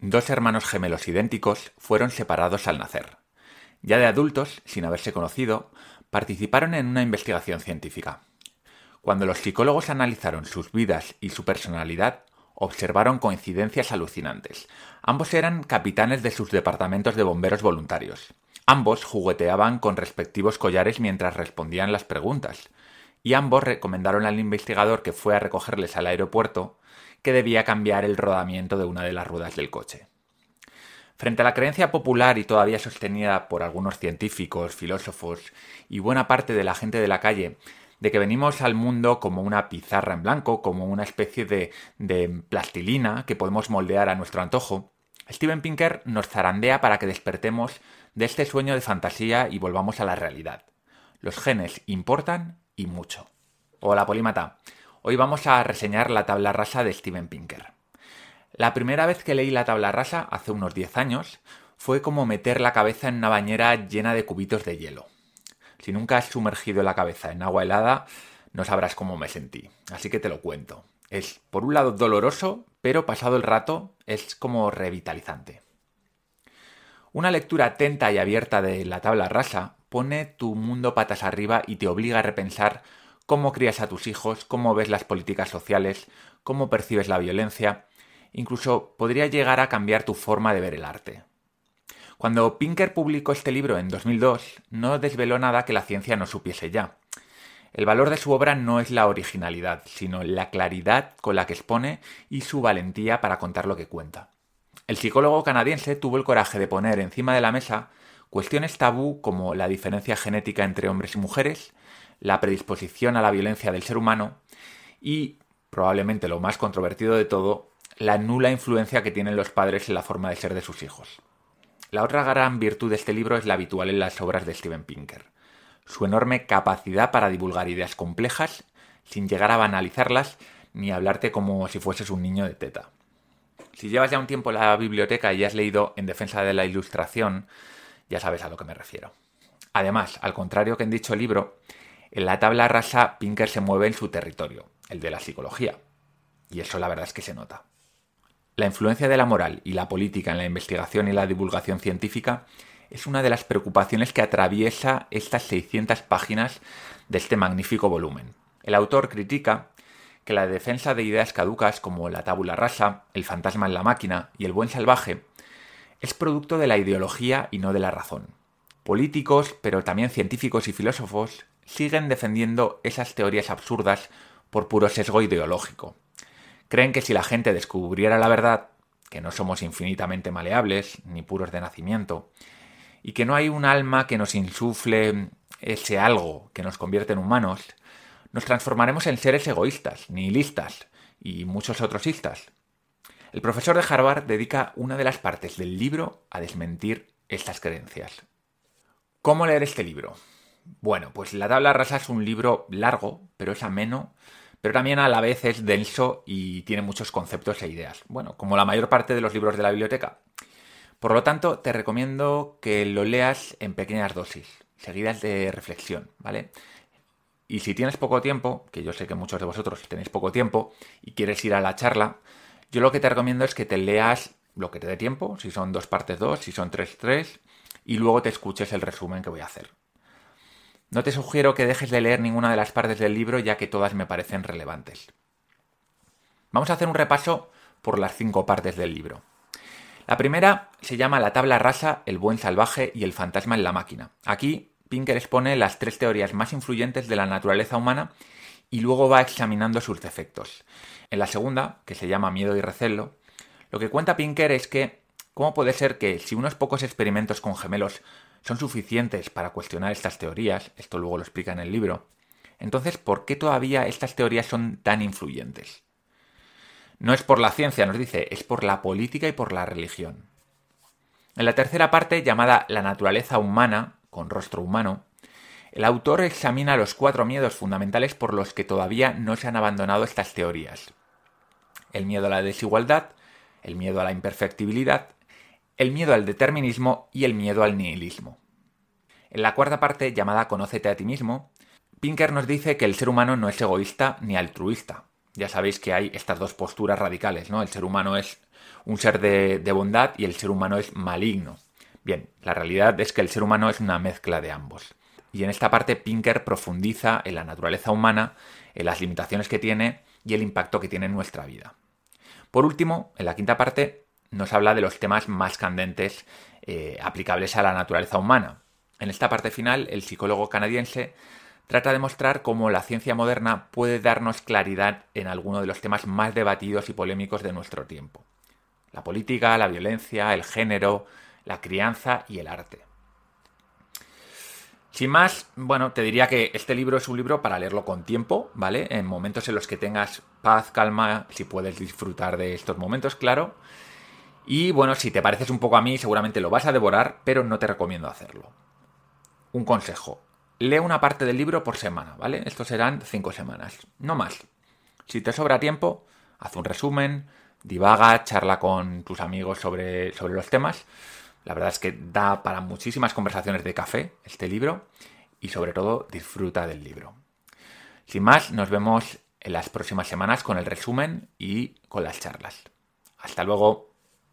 dos hermanos gemelos idénticos fueron separados al nacer. Ya de adultos, sin haberse conocido, participaron en una investigación científica. Cuando los psicólogos analizaron sus vidas y su personalidad, observaron coincidencias alucinantes. Ambos eran capitanes de sus departamentos de bomberos voluntarios. Ambos jugueteaban con respectivos collares mientras respondían las preguntas. Y ambos recomendaron al investigador que fue a recogerles al aeropuerto que debía cambiar el rodamiento de una de las ruedas del coche. Frente a la creencia popular y todavía sostenida por algunos científicos, filósofos y buena parte de la gente de la calle de que venimos al mundo como una pizarra en blanco, como una especie de, de plastilina que podemos moldear a nuestro antojo, Steven Pinker nos zarandea para que despertemos de este sueño de fantasía y volvamos a la realidad. Los genes importan y mucho. Hola Polímata. Hoy vamos a reseñar la tabla rasa de Steven Pinker. La primera vez que leí la tabla rasa, hace unos 10 años, fue como meter la cabeza en una bañera llena de cubitos de hielo. Si nunca has sumergido la cabeza en agua helada, no sabrás cómo me sentí. Así que te lo cuento. Es, por un lado, doloroso, pero pasado el rato es como revitalizante. Una lectura atenta y abierta de la tabla rasa pone tu mundo patas arriba y te obliga a repensar cómo crías a tus hijos, cómo ves las políticas sociales, cómo percibes la violencia, incluso podría llegar a cambiar tu forma de ver el arte. Cuando Pinker publicó este libro en 2002, no desveló nada que la ciencia no supiese ya. El valor de su obra no es la originalidad, sino la claridad con la que expone y su valentía para contar lo que cuenta. El psicólogo canadiense tuvo el coraje de poner encima de la mesa cuestiones tabú como la diferencia genética entre hombres y mujeres, la predisposición a la violencia del ser humano y, probablemente lo más controvertido de todo, la nula influencia que tienen los padres en la forma de ser de sus hijos. La otra gran virtud de este libro es la habitual en las obras de Steven Pinker, su enorme capacidad para divulgar ideas complejas sin llegar a banalizarlas ni hablarte como si fueses un niño de teta. Si llevas ya un tiempo en la biblioteca y has leído En defensa de la ilustración, ya sabes a lo que me refiero. Además, al contrario que en dicho libro, en la tabla rasa, Pinker se mueve en su territorio, el de la psicología. Y eso la verdad es que se nota. La influencia de la moral y la política en la investigación y la divulgación científica es una de las preocupaciones que atraviesa estas 600 páginas de este magnífico volumen. El autor critica que la defensa de ideas caducas como la tabula rasa, el fantasma en la máquina y el buen salvaje es producto de la ideología y no de la razón. Políticos, pero también científicos y filósofos, siguen defendiendo esas teorías absurdas por puro sesgo ideológico. Creen que si la gente descubriera la verdad, que no somos infinitamente maleables, ni puros de nacimiento, y que no hay un alma que nos insufle ese algo que nos convierte en humanos, nos transformaremos en seres egoístas, nihilistas y muchos otros istas. El profesor de Harvard dedica una de las partes del libro a desmentir estas creencias. ¿Cómo leer este libro? Bueno, pues La tabla rasa es un libro largo, pero es ameno, pero también a la vez es denso y tiene muchos conceptos e ideas. Bueno, como la mayor parte de los libros de la biblioteca. Por lo tanto, te recomiendo que lo leas en pequeñas dosis, seguidas de reflexión, ¿vale? Y si tienes poco tiempo, que yo sé que muchos de vosotros tenéis poco tiempo y quieres ir a la charla, yo lo que te recomiendo es que te leas lo que te dé tiempo, si son dos partes dos, si son tres tres, y luego te escuches el resumen que voy a hacer. No te sugiero que dejes de leer ninguna de las partes del libro ya que todas me parecen relevantes. Vamos a hacer un repaso por las cinco partes del libro. La primera se llama La tabla rasa, el buen salvaje y el fantasma en la máquina. Aquí Pinker expone las tres teorías más influyentes de la naturaleza humana y luego va examinando sus defectos. En la segunda, que se llama Miedo y recelo, lo que cuenta Pinker es que ¿cómo puede ser que si unos pocos experimentos con gemelos son suficientes para cuestionar estas teorías, esto luego lo explica en el libro, entonces ¿por qué todavía estas teorías son tan influyentes? No es por la ciencia, nos dice, es por la política y por la religión. En la tercera parte, llamada La naturaleza humana, con rostro humano, el autor examina los cuatro miedos fundamentales por los que todavía no se han abandonado estas teorías. El miedo a la desigualdad, el miedo a la imperfectibilidad, el miedo al determinismo y el miedo al nihilismo. En la cuarta parte, llamada Conócete a ti mismo, Pinker nos dice que el ser humano no es egoísta ni altruista. Ya sabéis que hay estas dos posturas radicales, ¿no? El ser humano es un ser de, de bondad y el ser humano es maligno. Bien, la realidad es que el ser humano es una mezcla de ambos. Y en esta parte Pinker profundiza en la naturaleza humana, en las limitaciones que tiene y el impacto que tiene en nuestra vida. Por último, en la quinta parte nos habla de los temas más candentes eh, aplicables a la naturaleza humana. En esta parte final, el psicólogo canadiense trata de mostrar cómo la ciencia moderna puede darnos claridad en alguno de los temas más debatidos y polémicos de nuestro tiempo. La política, la violencia, el género, la crianza y el arte. Sin más, bueno, te diría que este libro es un libro para leerlo con tiempo, ¿vale? En momentos en los que tengas paz, calma, si puedes disfrutar de estos momentos, claro. Y bueno, si te pareces un poco a mí, seguramente lo vas a devorar, pero no te recomiendo hacerlo. Un consejo. Lee una parte del libro por semana, ¿vale? Estos serán cinco semanas, no más. Si te sobra tiempo, haz un resumen, divaga, charla con tus amigos sobre, sobre los temas la verdad es que da para muchísimas conversaciones de café este libro y sobre todo disfruta del libro. Sin más, nos vemos en las próximas semanas con el resumen y con las charlas. Hasta luego.